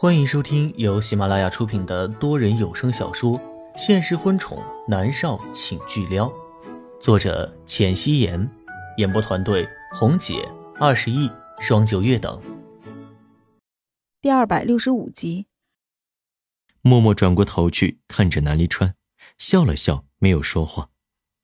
欢迎收听由喜马拉雅出品的多人有声小说《现实婚宠男少请巨撩》，作者：浅汐颜，演播团队：红姐、二十亿、双九月等。第二百六十五集，默默转过头去看着南离川，笑了笑，没有说话。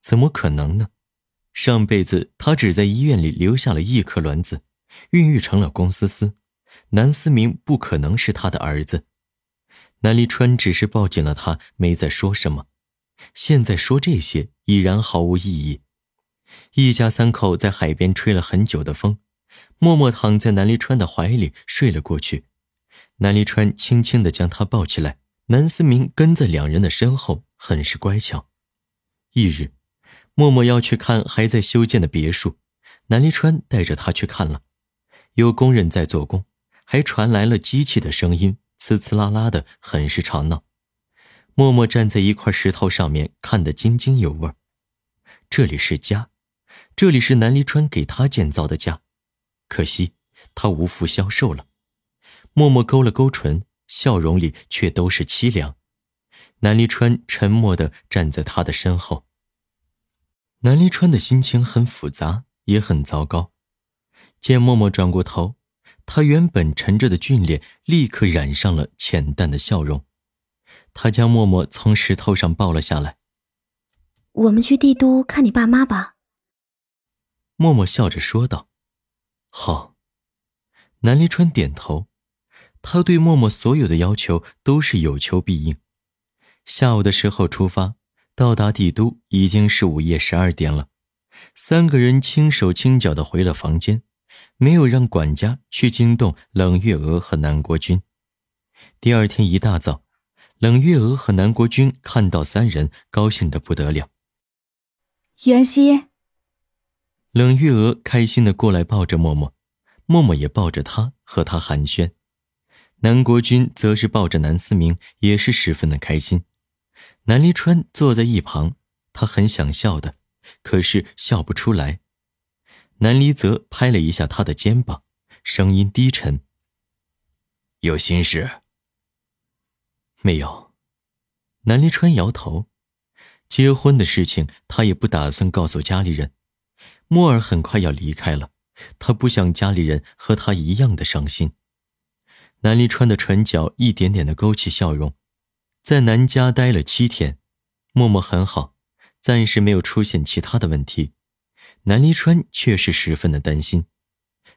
怎么可能呢？上辈子他只在医院里留下了一颗卵子，孕育成了龚思思。南思明不可能是他的儿子。南离川只是抱紧了他，没再说什么。现在说这些已然毫无意义。一家三口在海边吹了很久的风，默默躺在南离川的怀里睡了过去。南离川轻轻地将他抱起来，南思明跟在两人的身后，很是乖巧。一日，默默要去看还在修建的别墅，南离川带着他去看了。有工人在做工，还传来了机器的声音，呲呲啦啦的，很是吵闹。默默站在一块石头上面，看得津津有味。这里是家，这里是南离川给他建造的家，可惜他无福消受了。默默勾了勾唇，笑容里却都是凄凉。南离川沉默的站在他的身后。南离川的心情很复杂，也很糟糕。见默默转过头，他原本沉着的俊脸立刻染上了浅淡的笑容。他将默默从石头上抱了下来。我们去帝都看你爸妈吧。默默笑着说道：“好。”南离川点头。他对默默所有的要求都是有求必应。下午的时候出发，到达帝都已经是午夜十二点了。三个人轻手轻脚的回了房间，没有让管家去惊动冷月娥和南国君。第二天一大早，冷月娥和南国君看到三人，高兴的不得了。袁熙，冷月娥开心的过来抱着默默，默默也抱着她和他寒暄。南国君则是抱着南思明，也是十分的开心。南离川坐在一旁，他很想笑的，可是笑不出来。南离泽拍了一下他的肩膀，声音低沉：“有心事？”“没有。”南离川摇头。结婚的事情，他也不打算告诉家里人。莫尔很快要离开了，他不想家里人和他一样的伤心。南离川的唇角一点点的勾起笑容，在南家待了七天，默默很好，暂时没有出现其他的问题。南离川却是十分的担心，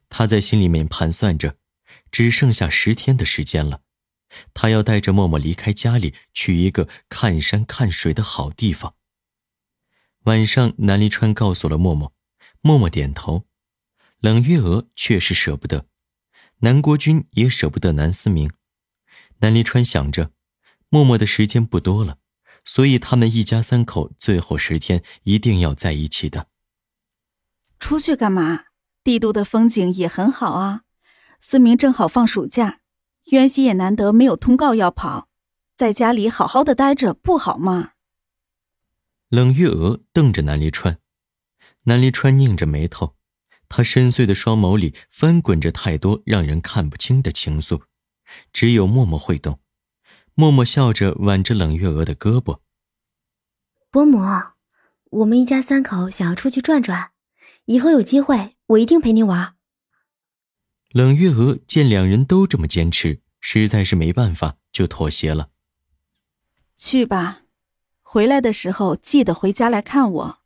他在心里面盘算着，只剩下十天的时间了，他要带着默默离开家里，去一个看山看水的好地方。晚上，南离川告诉了默默，默默点头，冷月娥却是舍不得。南国君也舍不得南思明，南离川想着，默默的时间不多了，所以他们一家三口最后十天一定要在一起的。出去干嘛？帝都的风景也很好啊。思明正好放暑假，渊熙也难得没有通告要跑，在家里好好的待着不好吗？冷月娥瞪着南离川，南离川拧着眉头。他深邃的双眸里翻滚着太多让人看不清的情愫，只有默默会懂。默默笑着挽着冷月娥的胳膊：“伯母，我们一家三口想要出去转转，以后有机会我一定陪你玩。”冷月娥见两人都这么坚持，实在是没办法，就妥协了：“去吧，回来的时候记得回家来看我，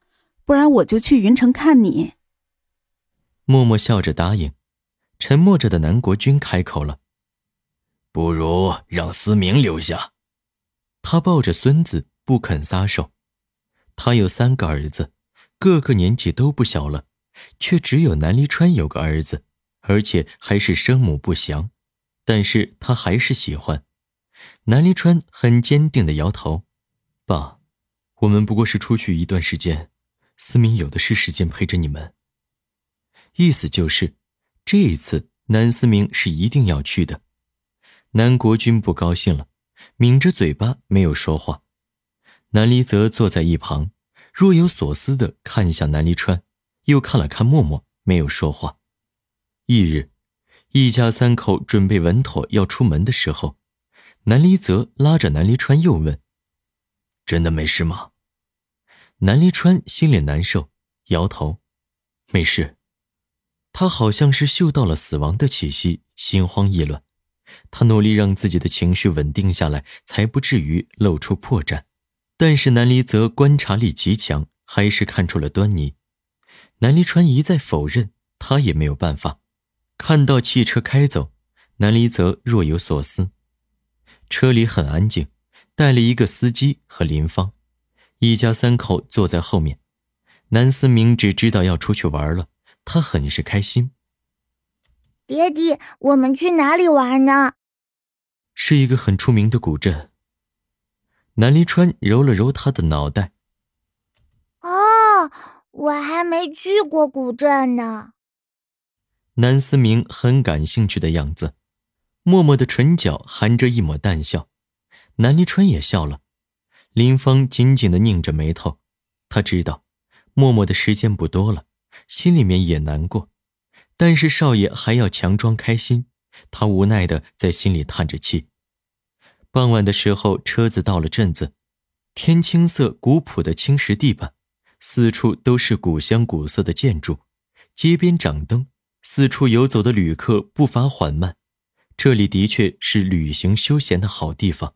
不然我就去云城看你。”默默笑着答应，沉默着的南国君开口了：“不如让思明留下。”他抱着孙子不肯撒手。他有三个儿子，个个年纪都不小了，却只有南离川有个儿子，而且还是生母不详。但是他还是喜欢。南离川很坚定的摇头：“爸，我们不过是出去一段时间，思明有的是时间陪着你们。”意思就是，这一次南思明是一定要去的。南国君不高兴了，抿着嘴巴没有说话。南离泽坐在一旁，若有所思的看向南离川，又看了看默默，没有说话。翌日，一家三口准备稳妥要出门的时候，南离泽拉着南离川又问：“真的没事吗？”南离川心里难受，摇头：“没事。”他好像是嗅到了死亡的气息，心慌意乱。他努力让自己的情绪稳定下来，才不至于露出破绽。但是南离泽观察力极强，还是看出了端倪。南离川一再否认，他也没有办法。看到汽车开走，南离泽若有所思。车里很安静，带了一个司机和林芳，一家三口坐在后面。南思明只知道要出去玩了，他很是开心。爹地，我们去哪里玩呢？是一个很出名的古镇。南离川揉了揉他的脑袋。哦，我还没去过古镇呢。南思明很感兴趣的样子，默默的唇角含着一抹淡笑。南离川也笑了。林芳紧紧的拧着眉头，他知道默默的时间不多了，心里面也难过。但是少爷还要强装开心，他无奈的在心里叹着气。傍晚的时候，车子到了镇子，天青色古朴的青石地板，四处都是古香古色的建筑，街边掌灯。四处游走的旅客步伐缓慢，这里的确是旅行休闲的好地方。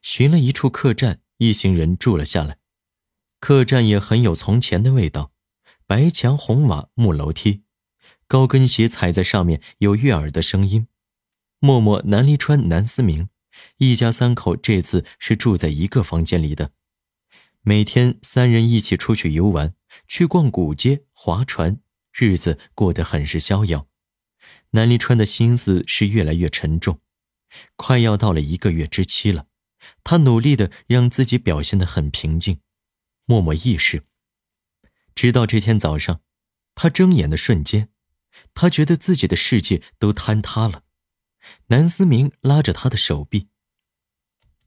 寻了一处客栈，一行人住了下来。客栈也很有从前的味道，白墙红瓦木楼梯，高跟鞋踩在上面有悦耳的声音。默默、南离川、南思明一家三口这次是住在一个房间里的，每天三人一起出去游玩，去逛古街、划船。日子过得很是逍遥，南离川的心思是越来越沉重，快要到了一个月之期了。他努力的让自己表现得很平静，默默意识。直到这天早上，他睁眼的瞬间，他觉得自己的世界都坍塌了。南思明拉着他的手臂：“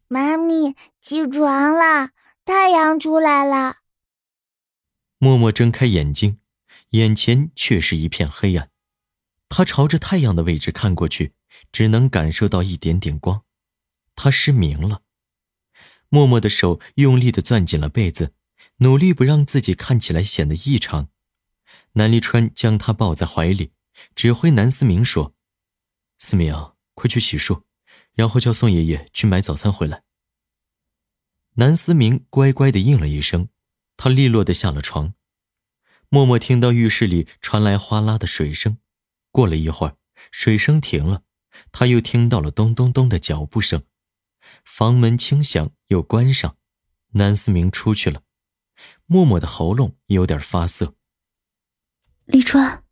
妈咪，起床了，太阳出来了。”默默睁开眼睛。眼前却是一片黑暗，他朝着太阳的位置看过去，只能感受到一点点光。他失明了。默默的手用力的攥紧了被子，努力不让自己看起来显得异常。南离川将他抱在怀里，指挥南思明说：“思明，快去洗漱，然后叫宋爷爷去买早餐回来。”南思明乖乖的应了一声，他利落的下了床。默默听到浴室里传来哗啦的水声，过了一会儿，水声停了，他又听到了咚咚咚的脚步声，房门轻响又关上，南思明出去了。默默的喉咙有点发涩。李川，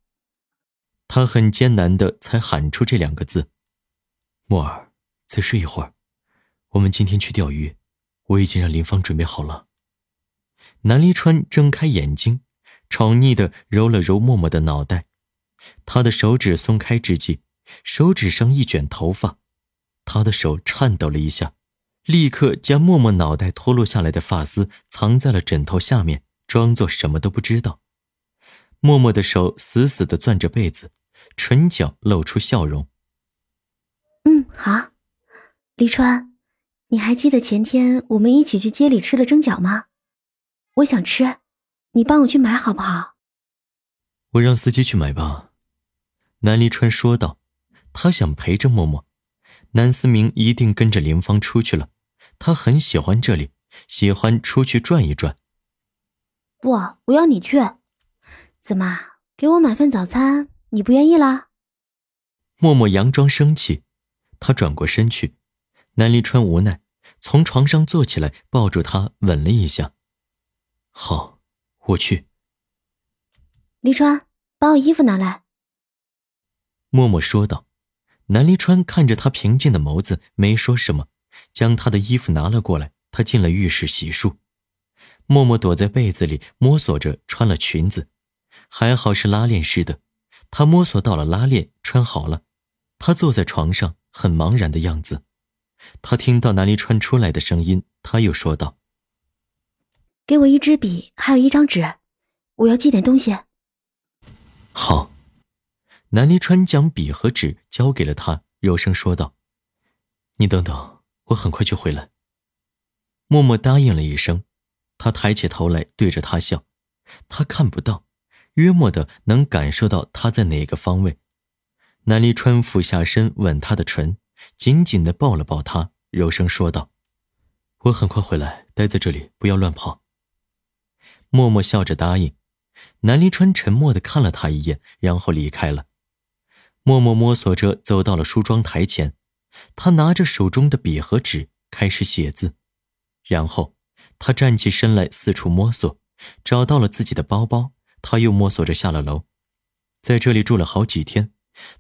他很艰难的才喊出这两个字。默儿，再睡一会儿，我们今天去钓鱼，我已经让林芳准备好了。南离川睁开眼睛。宠溺的揉了揉默默的脑袋，他的手指松开之际，手指上一卷头发，他的手颤抖了一下，立刻将默默脑袋脱落下来的发丝藏在了枕头下面，装作什么都不知道。默默的手死死的攥着被子，唇角露出笑容。嗯，好，黎川，你还记得前天我们一起去街里吃的蒸饺吗？我想吃。你帮我去买好不好？我让司机去买吧。”南离川说道。他想陪着默默，南思明一定跟着林芳出去了。他很喜欢这里，喜欢出去转一转。不，我要你去。怎么，给我买份早餐，你不愿意啦？默默佯装生气，他转过身去。南离川无奈，从床上坐起来，抱住他，吻了一下。好。我去。黎川，把我衣服拿来。默默说道。南离川看着他平静的眸子，没说什么，将他的衣服拿了过来。他进了浴室洗漱。默默躲在被子里摸索着穿了裙子，还好是拉链式的。他摸索到了拉链，穿好了。他坐在床上，很茫然的样子。他听到南离川出来的声音，他又说道。给我一支笔，还有一张纸，我要记点东西。好，南离川将笔和纸交给了他，柔声说道：“你等等，我很快就回来。”默默答应了一声，他抬起头来对着他笑，他看不到，约莫的能感受到他在哪个方位。南离川俯下身吻他的唇，紧紧的抱了抱她，柔声说道：“我很快回来，待在这里，不要乱跑。”默默笑着答应。南离川沉默的看了他一眼，然后离开了。默默摸索着走到了梳妆台前，他拿着手中的笔和纸开始写字，然后他站起身来四处摸索，找到了自己的包包。他又摸索着下了楼，在这里住了好几天。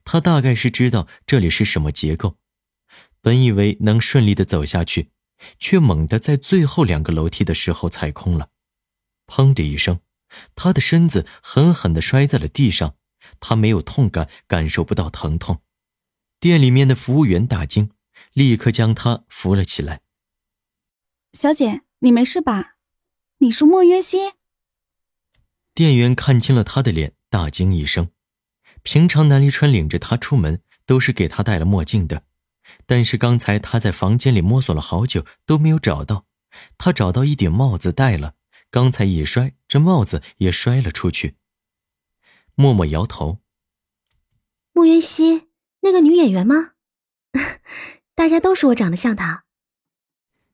他大概是知道这里是什么结构，本以为能顺利的走下去，却猛地在最后两个楼梯的时候踩空了，砰的一声，他的身子狠狠的摔在了地上。他没有痛感，感受不到疼痛。店里面的服务员大惊，立刻将他扶了起来。小姐，你没事吧？你是莫渊熙？店员看清了他的脸，大惊一声。平常南离川领着他出门都是给他戴了墨镜的，但是刚才他在房间里摸索了好久都没有找到，他找到一顶帽子戴了，刚才一摔，这帽子也摔了出去。默默摇头。莫云熙，那个女演员吗？大家都说我长得像她。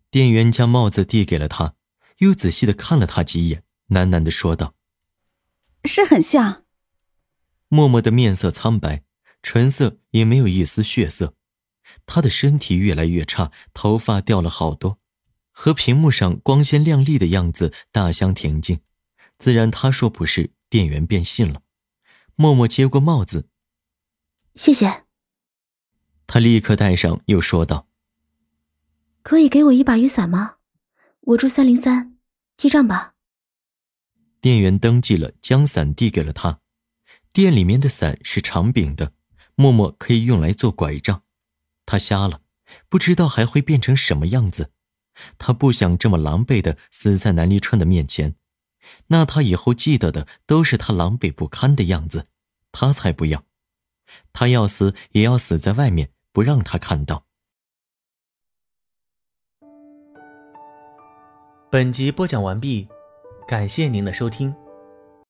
店员将帽子递给了他，又仔细的看了他几眼，喃喃的说道：“是很像。”默默的面色苍白，唇色也没有一丝血色，他的身体越来越差，头发掉了好多，和屏幕上光鲜亮丽的样子大相庭径。自然他说不是，店员便信了。默默接过帽子，谢谢。他立刻戴上，又说道：“可以给我一把雨伞吗？我住三零三，记账吧。”店员登记了，将伞递给了他。店里面的伞是长柄的，默默可以用来做拐杖。他瞎了，不知道还会变成什么样子。他不想这么狼狈的死在南离川的面前，那他以后记得的都是他狼狈不堪的样子。他才不要，他要死也要死在外面，不让他看到。本集播讲完毕，感谢您的收听。